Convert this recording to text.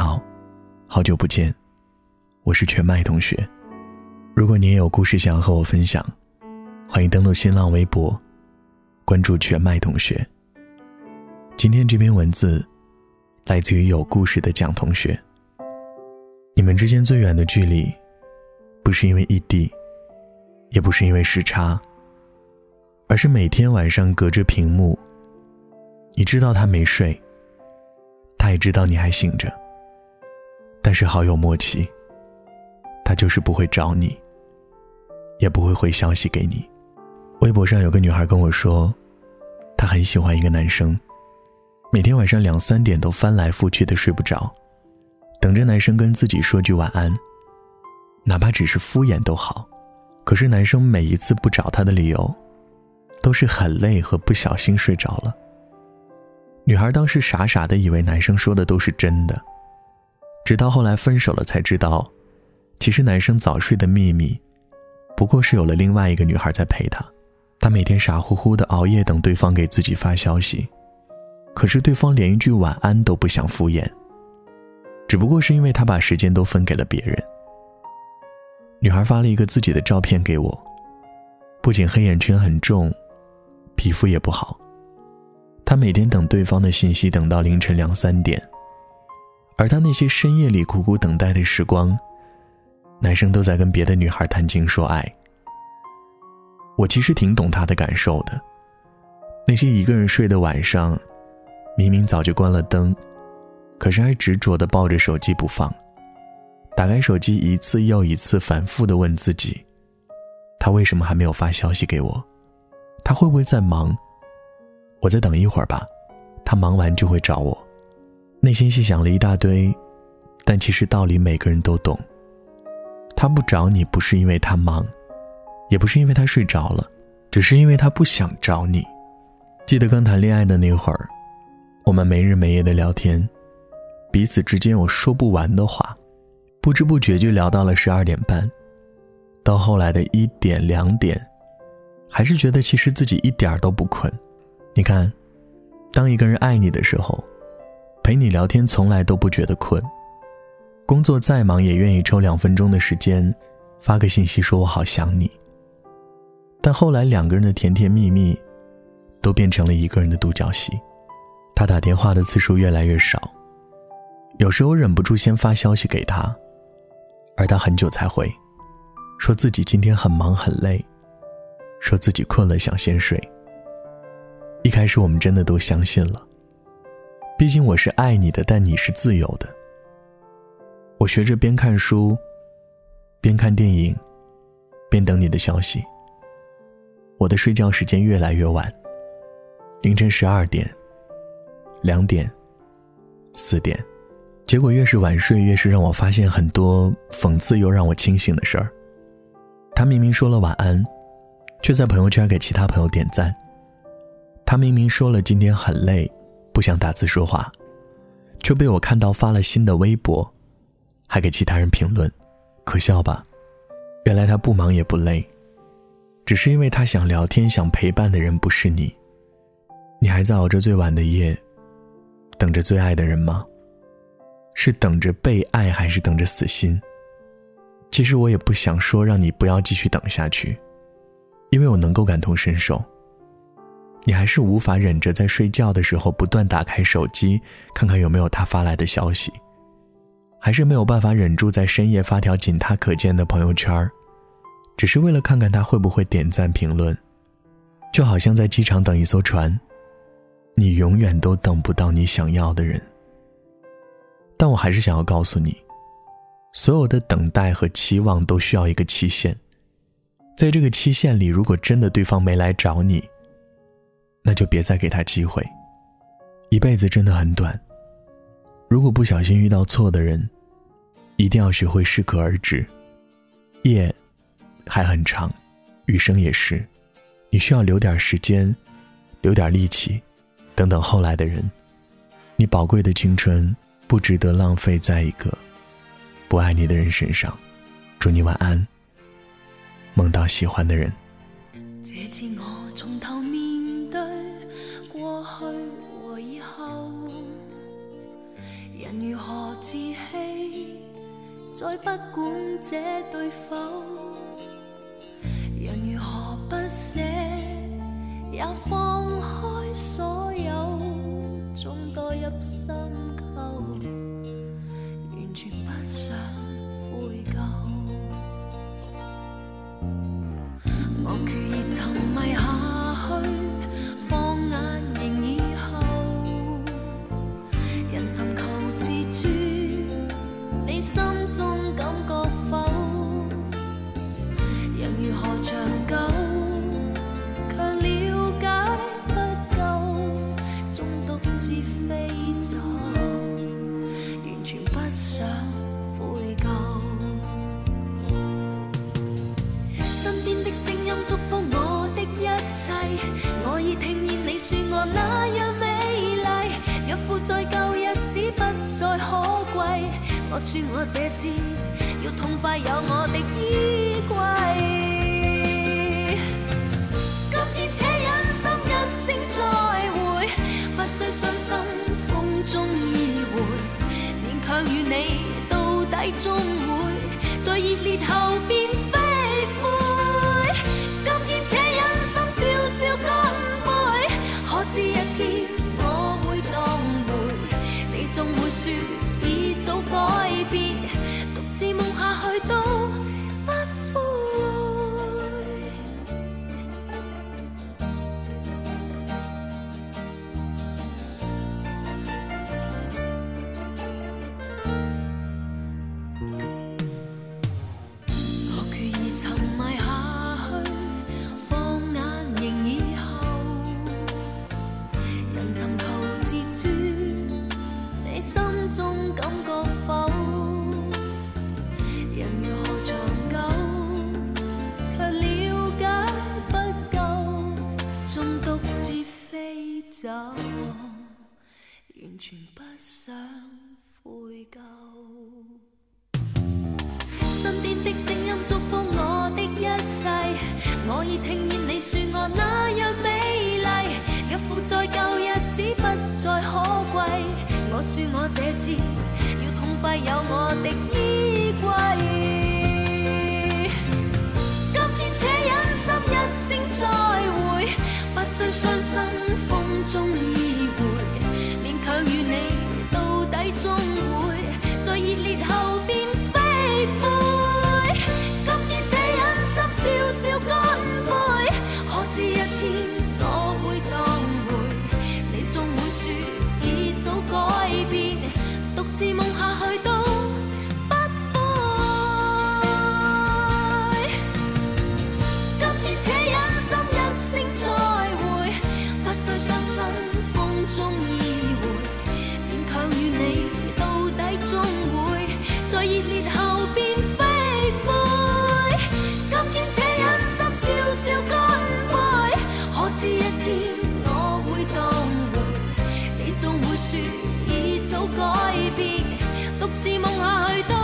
好，好久不见，我是全麦同学。如果你也有故事想要和我分享，欢迎登录新浪微博，关注全麦同学。今天这篇文字来自于有故事的蒋同学。你们之间最远的距离，不是因为异地，也不是因为时差，而是每天晚上隔着屏幕，你知道他没睡。他也知道你还醒着，但是好有默契。他就是不会找你，也不会回消息给你。微博上有个女孩跟我说，她很喜欢一个男生，每天晚上两三点都翻来覆去的睡不着，等着男生跟自己说句晚安，哪怕只是敷衍都好。可是男生每一次不找她的理由，都是很累和不小心睡着了。女孩当时傻傻的以为男生说的都是真的，直到后来分手了才知道，其实男生早睡的秘密，不过是有了另外一个女孩在陪他。他每天傻乎乎的熬夜等对方给自己发消息，可是对方连一句晚安都不想敷衍。只不过是因为他把时间都分给了别人。女孩发了一个自己的照片给我，不仅黑眼圈很重，皮肤也不好。他每天等对方的信息，等到凌晨两三点，而他那些深夜里苦苦等待的时光，男生都在跟别的女孩谈情说爱。我其实挺懂他的感受的，那些一个人睡的晚上，明明早就关了灯，可是还执着的抱着手机不放，打开手机一次又一次，反复的问自己，他为什么还没有发消息给我？他会不会在忙？我再等一会儿吧，他忙完就会找我。内心细想了一大堆，但其实道理每个人都懂。他不找你，不是因为他忙，也不是因为他睡着了，只是因为他不想找你。记得刚谈恋爱的那会儿，我们没日没夜的聊天，彼此之间有说不完的话，不知不觉就聊到了十二点半。到后来的一点两点，还是觉得其实自己一点都不困。你看，当一个人爱你的时候，陪你聊天从来都不觉得困。工作再忙也愿意抽两分钟的时间，发个信息说我好想你。但后来两个人的甜甜蜜蜜，都变成了一个人的独角戏。他打电话的次数越来越少，有时候忍不住先发消息给他，而他很久才回，说自己今天很忙很累，说自己困了想先睡。一开始我们真的都相信了，毕竟我是爱你的，但你是自由的。我学着边看书，边看电影，边等你的消息。我的睡觉时间越来越晚，凌晨十二点、两点、四点，结果越是晚睡，越是让我发现很多讽刺又让我清醒的事儿。他明明说了晚安，却在朋友圈给其他朋友点赞。他明明说了今天很累，不想打字说话，却被我看到发了新的微博，还给其他人评论，可笑吧？原来他不忙也不累，只是因为他想聊天、想陪伴的人不是你。你还在熬着最晚的夜，等着最爱的人吗？是等着被爱，还是等着死心？其实我也不想说让你不要继续等下去，因为我能够感同身受。你还是无法忍着在睡觉的时候不断打开手机，看看有没有他发来的消息，还是没有办法忍住在深夜发条仅他可见的朋友圈，只是为了看看他会不会点赞评论，就好像在机场等一艘船，你永远都等不到你想要的人。但我还是想要告诉你，所有的等待和期望都需要一个期限，在这个期限里，如果真的对方没来找你，那就别再给他机会。一辈子真的很短，如果不小心遇到错的人，一定要学会适可而止。夜还很长，余生也是，你需要留点时间，留点力气，等等后来的人。你宝贵的青春不值得浪费在一个不爱你的人身上。祝你晚安，梦到喜欢的人。再不管这对否。人如何不舍，也放开所有，终多入深沟，完全不想悔疚。说我那样美丽，若负在旧日子不再可贵。我说我这次要痛快有我的衣柜。今天且忍心一声再会，不需伤心风中依回，勉强与你到底终会在热烈后变总会说已早改变，独自梦全不想悔疚。身边的声音祝福我的一切，我已听见你说我那样美丽。若负在旧日子不再可贵，我说我这次要痛快有我的衣柜。今天且忍心一声再会，不需伤心不需伤心风中。在热烈后变飞灰，今天且忍心笑笑干杯，可知一天我会当回，你总会说已早改变，独自梦下去都。